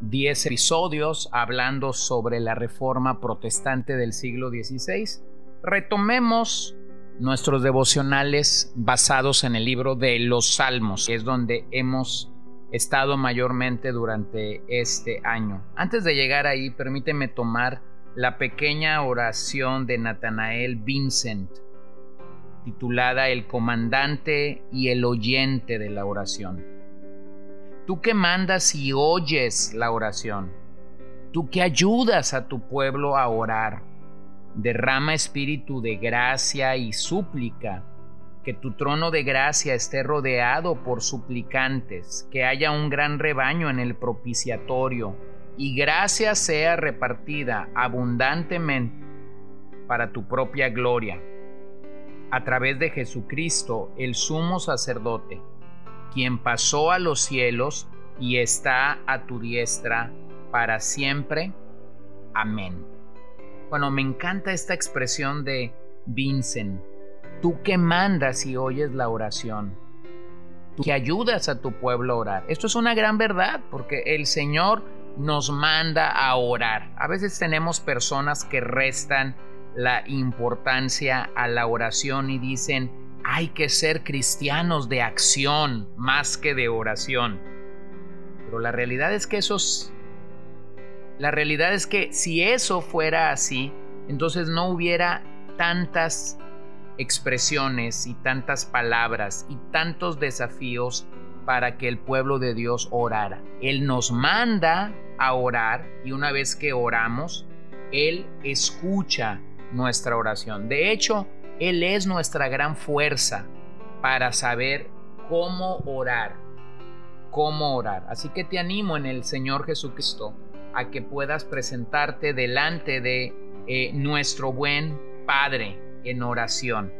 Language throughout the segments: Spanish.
10 episodios hablando sobre la reforma protestante del siglo XVI, retomemos nuestros devocionales basados en el libro de los Salmos, que es donde hemos estado mayormente durante este año. Antes de llegar ahí, permíteme tomar la pequeña oración de Natanael Vincent, titulada El comandante y el oyente de la oración. Tú que mandas y oyes la oración, tú que ayudas a tu pueblo a orar, derrama espíritu de gracia y súplica, que tu trono de gracia esté rodeado por suplicantes, que haya un gran rebaño en el propiciatorio, y gracia sea repartida abundantemente para tu propia gloria. A través de Jesucristo, el sumo sacerdote, quien pasó a los cielos y está a tu diestra para siempre. Amén. Bueno, me encanta esta expresión de Vincent. Tú que mandas y oyes la oración. Tú que ayudas a tu pueblo a orar. Esto es una gran verdad porque el Señor nos manda a orar. A veces tenemos personas que restan la importancia a la oración y dicen, hay que ser cristianos de acción más que de oración. Pero la realidad es que. La realidad es que si eso fuera así, entonces no hubiera tantas expresiones y tantas palabras y tantos desafíos para que el pueblo de Dios orara. Él nos manda a orar y una vez que oramos, Él escucha nuestra oración. De hecho, Él es nuestra gran fuerza para saber cómo orar, cómo orar. Así que te animo en el Señor Jesucristo a que puedas presentarte delante de eh, nuestro buen Padre en oración.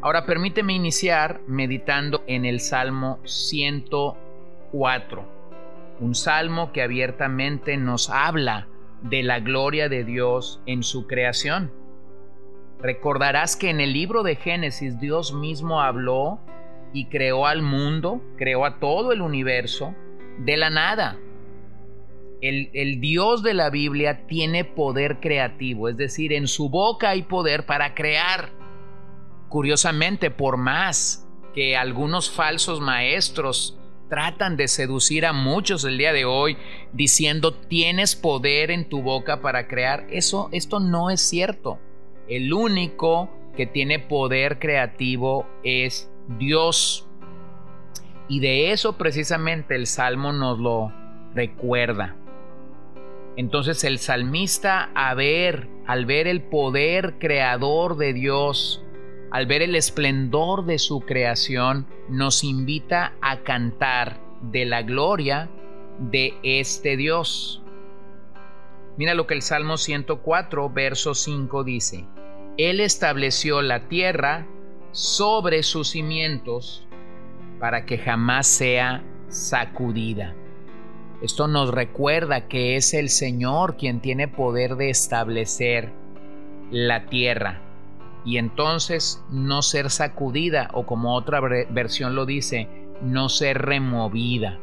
Ahora permíteme iniciar meditando en el Salmo 104, un salmo que abiertamente nos habla de la gloria de Dios en su creación. Recordarás que en el libro de Génesis Dios mismo habló y creó al mundo, creó a todo el universo de la nada. El, Dios de la Biblia tiene poder creativo, es decir, en su boca hay poder para crear. Curiosamente, por más que algunos falsos maestros tratan de seducir a muchos el día de hoy diciendo tienes poder en tu boca para crear. Eso, esto no es cierto. El único que tiene poder creativo es Dios. Y de eso precisamente el Salmo nos lo recuerda. Entonces el salmista a ver, al ver el poder creador de Dios, al ver el esplendor de su creación, nos invita a cantar de la gloria de este Dios. Mira lo que el Salmo 104, verso 5 dice. Él estableció la tierra sobre sus cimientos para que jamás sea sacudida. Esto nos recuerda que es el Señor quien tiene poder de establecer la tierra y entonces no ser sacudida o como otra versión lo dice, no ser removida.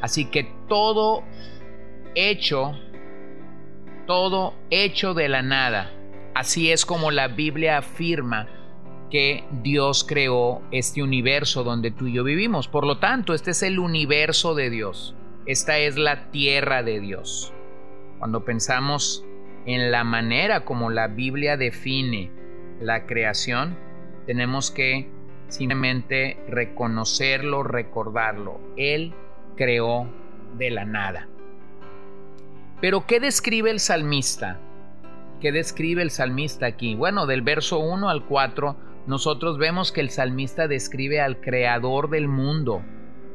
Así que todo hecho, todo hecho de la nada, así es como la Biblia afirma que Dios creó este universo donde tú y yo vivimos. Por lo tanto, este es el universo de Dios. Esta es la tierra de Dios. Cuando pensamos en la manera como la Biblia define la creación, tenemos que simplemente reconocerlo, recordarlo. Él creó de la nada. Pero ¿qué describe el salmista? ¿Qué describe el salmista aquí? Bueno, del verso 1 al 4, nosotros vemos que el salmista describe al creador del mundo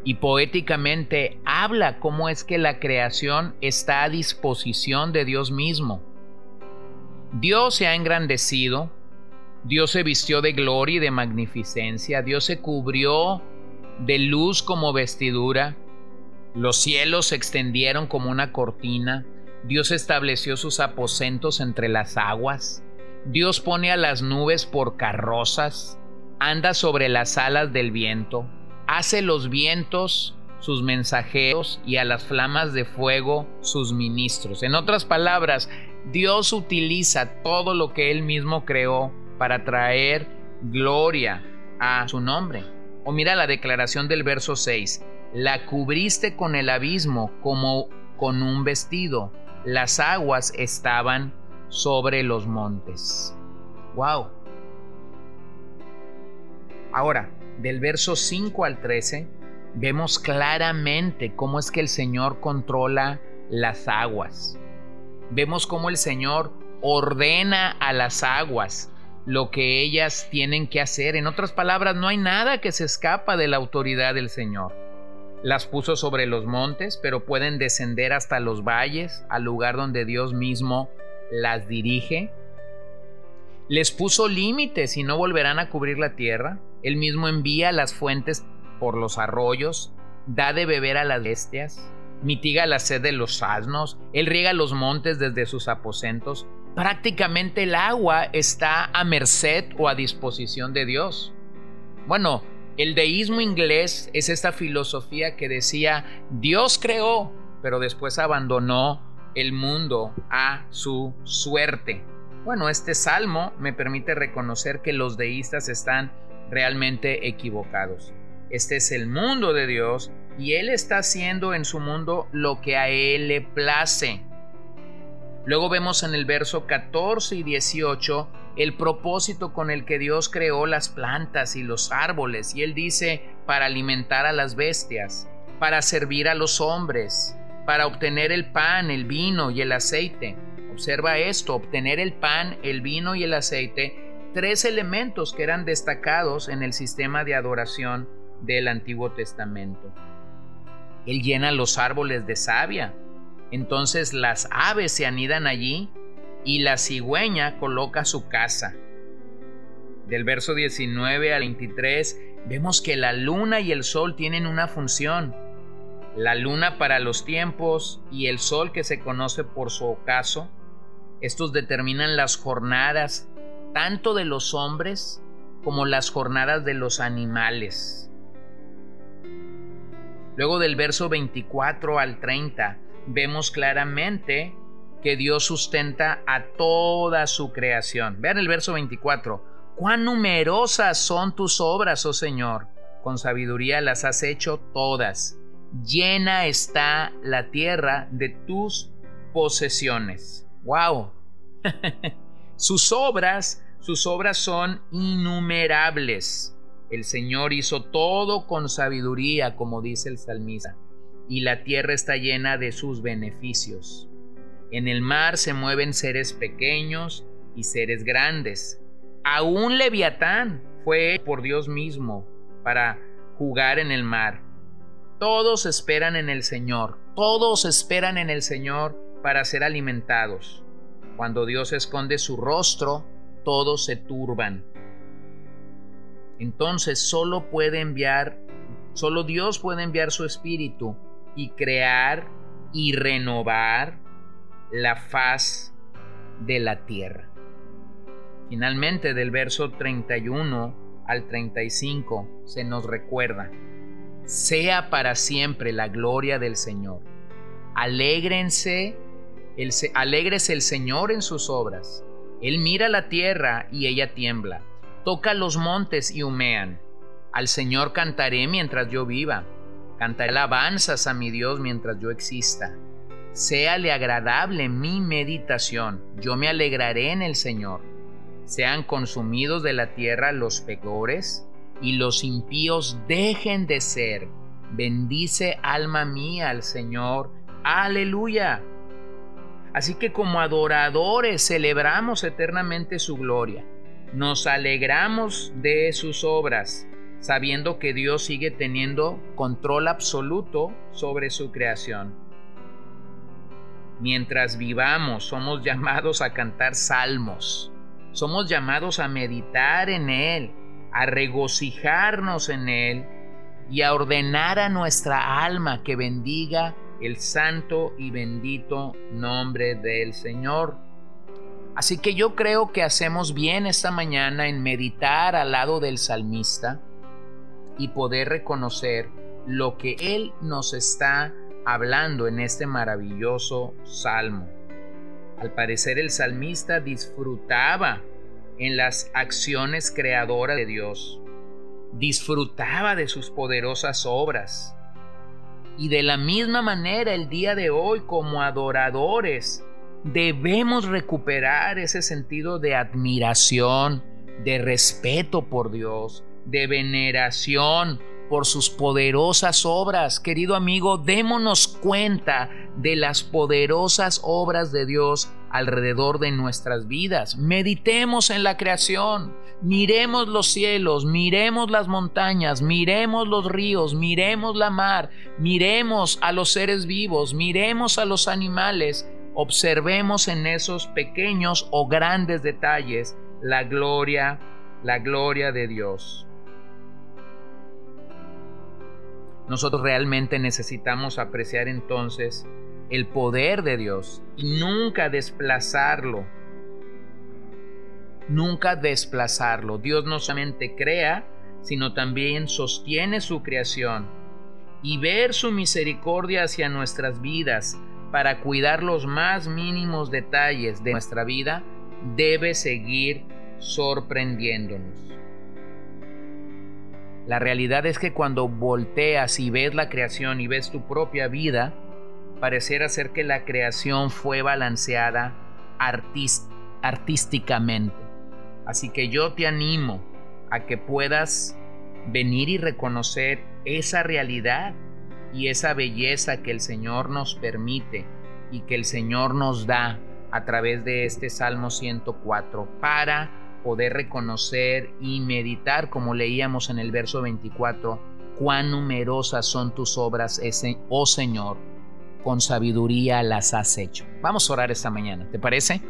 y poéticamente habla cómo es que la creación está a disposición de Dios mismo. Dios se ha engrandecido, Dios se vistió de gloria y de magnificencia, Dios se cubrió de luz como vestidura, los cielos se extendieron como una cortina, Dios estableció sus aposentos entre las aguas, Dios pone a las nubes por carrozas, anda sobre las alas del viento, hace los vientos sus mensajeros y a las flamas de fuego sus ministros. En otras palabras, Dios utiliza todo lo que Él mismo creó para traer gloria a su nombre. O mira la declaración del verso 6, la cubriste con el abismo como con un vestido, las aguas estaban sobre los montes. ¡Wow! Ahora, del verso 5 al 13, vemos claramente cómo es que el Señor controla las aguas. Vemos cómo el Señor ordena a las aguas lo que ellas tienen que hacer. En otras palabras, no hay nada que se escapa de la autoridad del Señor. Las puso sobre los montes, pero pueden descender hasta los valles, al lugar donde Dios mismo las dirige. Les puso límites y no volverán a cubrir la tierra. Él mismo envía las fuentes por los arroyos, da de beber a las bestias, mitiga la sed de los asnos, Él riega los montes desde sus aposentos. Prácticamente el agua está a merced o a disposición de Dios. Bueno, el deísmo inglés es esta filosofía que decía Dios creó, pero después abandonó el mundo a su suerte. Bueno, este salmo me permite reconocer que los deístas están realmente equivocados. Este es el mundo de Dios y Él está haciendo en su mundo lo que a Él le place. Luego vemos en el verso 14 y 18 el propósito con el que Dios creó las plantas y los árboles y Él dice para alimentar a las bestias, para servir a los hombres, para obtener el pan, el vino y el aceite. Observa esto, obtener el pan, el vino y el aceite tres elementos que eran destacados en el sistema de adoración del Antiguo Testamento. Él llena los árboles de savia, entonces las aves se anidan allí y la cigüeña coloca su casa. Del verso 19 al 23 vemos que la luna y el sol tienen una función. La luna para los tiempos y el sol que se conoce por su ocaso. Estos determinan las jornadas tanto de los hombres como las jornadas de los animales. Luego del verso 24 al 30 vemos claramente que Dios sustenta a toda su creación. Vean el verso 24. Cuán numerosas son tus obras, oh Señor. Con sabiduría las has hecho todas. Llena está la tierra de tus posesiones. ¡Wow! sus obras sus obras son innumerables. El Señor hizo todo con sabiduría, como dice el salmista, y la tierra está llena de sus beneficios. En el mar se mueven seres pequeños y seres grandes. Aún Leviatán fue por Dios mismo para jugar en el mar. Todos esperan en el Señor, todos esperan en el Señor para ser alimentados. Cuando Dios esconde su rostro, todos se turban. Entonces solo puede enviar, solo Dios puede enviar su espíritu y crear y renovar la faz de la tierra. Finalmente del verso 31 al 35 se nos recuerda, sea para siempre la gloria del Señor. Alégrense, el, alégrese el Señor en sus obras él mira la tierra y ella tiembla. Toca los montes y humean. Al Señor cantaré mientras yo viva. Cantaré alabanzas a mi Dios mientras yo exista. Séale agradable mi meditación. Yo me alegraré en el Señor. Sean consumidos de la tierra los pecadores y los impíos dejen de ser. Bendice alma mía al Señor. Aleluya. Así que como adoradores celebramos eternamente su gloria, nos alegramos de sus obras, sabiendo que Dios sigue teniendo control absoluto sobre su creación. Mientras vivamos, somos llamados a cantar salmos, somos llamados a meditar en Él, a regocijarnos en Él y a ordenar a nuestra alma que bendiga el santo y bendito nombre del Señor. Así que yo creo que hacemos bien esta mañana en meditar al lado del salmista y poder reconocer lo que Él nos está hablando en este maravilloso salmo. Al parecer el salmista disfrutaba en las acciones creadoras de Dios, disfrutaba de sus poderosas obras. Y de la misma manera el día de hoy como adoradores debemos recuperar ese sentido de admiración, de respeto por Dios, de veneración por sus poderosas obras. Querido amigo, démonos cuenta de las poderosas obras de Dios alrededor de nuestras vidas. Meditemos en la creación, miremos los cielos, miremos las montañas, miremos los ríos, miremos la mar, miremos a los seres vivos, miremos a los animales observemos en esos pequeños o grandes detalles la gloria, la gloria de Dios. Nosotros realmente necesitamos apreciar entonces el poder de Dios y nunca desplazarlo. Nunca desplazarlo. Dios no solamente crea, sino también sostiene su creación. Y ver su misericordia hacia nuestras vidas, para cuidar los más mínimos detalles de nuestra vida debe seguir sorprendiéndonos. La realidad es que cuando volteas y ves la creación y ves tu propia vida, parecerá ser que la creación fue balanceada artísticamente. Así que yo te animo a que puedas venir y reconocer esa realidad y esa belleza que el Señor nos permite y que el Señor nos da a través de este Salmo 104 para poder reconocer y meditar, como leíamos en el verso 24, cuán numerosas son tus obras, oh Señor, con sabiduría las has hecho. Vamos a orar esta mañana, ¿te parece?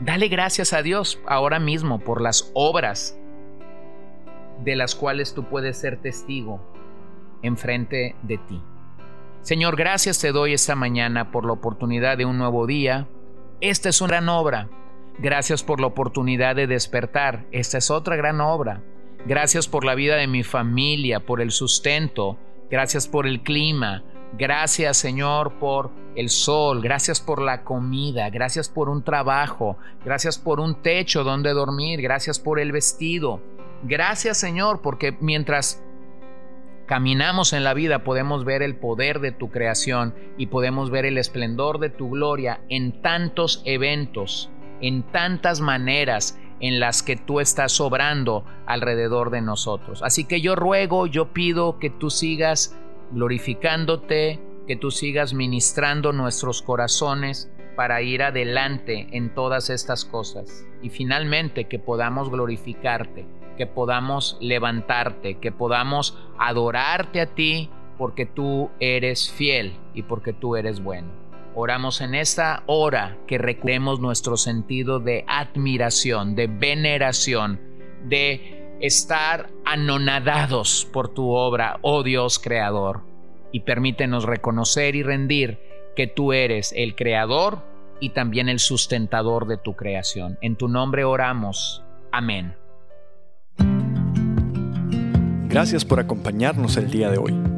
Dale gracias a Dios ahora mismo por las obras de las cuales tú puedes ser testigo enfrente de ti. Señor, gracias te doy esta mañana por la oportunidad de un nuevo día. Esta es una gran obra. Gracias por la oportunidad de despertar. Esta es otra gran obra. Gracias por la vida de mi familia, por el sustento. Gracias por el clima. Gracias Señor por el sol. Gracias por la comida. Gracias por un trabajo. Gracias por un techo donde dormir. Gracias por el vestido. Gracias Señor porque mientras caminamos en la vida podemos ver el poder de tu creación y podemos ver el esplendor de tu gloria en tantos eventos, en tantas maneras en las que tú estás sobrando alrededor de nosotros. Así que yo ruego, yo pido que tú sigas glorificándote, que tú sigas ministrando nuestros corazones para ir adelante en todas estas cosas y finalmente que podamos glorificarte que podamos levantarte, que podamos adorarte a ti porque tú eres fiel y porque tú eres bueno. Oramos en esta hora que recuperemos nuestro sentido de admiración, de veneración, de estar anonadados por tu obra, oh Dios creador. Y permítenos reconocer y rendir que tú eres el creador y también el sustentador de tu creación. En tu nombre oramos. Amén. Gracias por acompañarnos el día de hoy.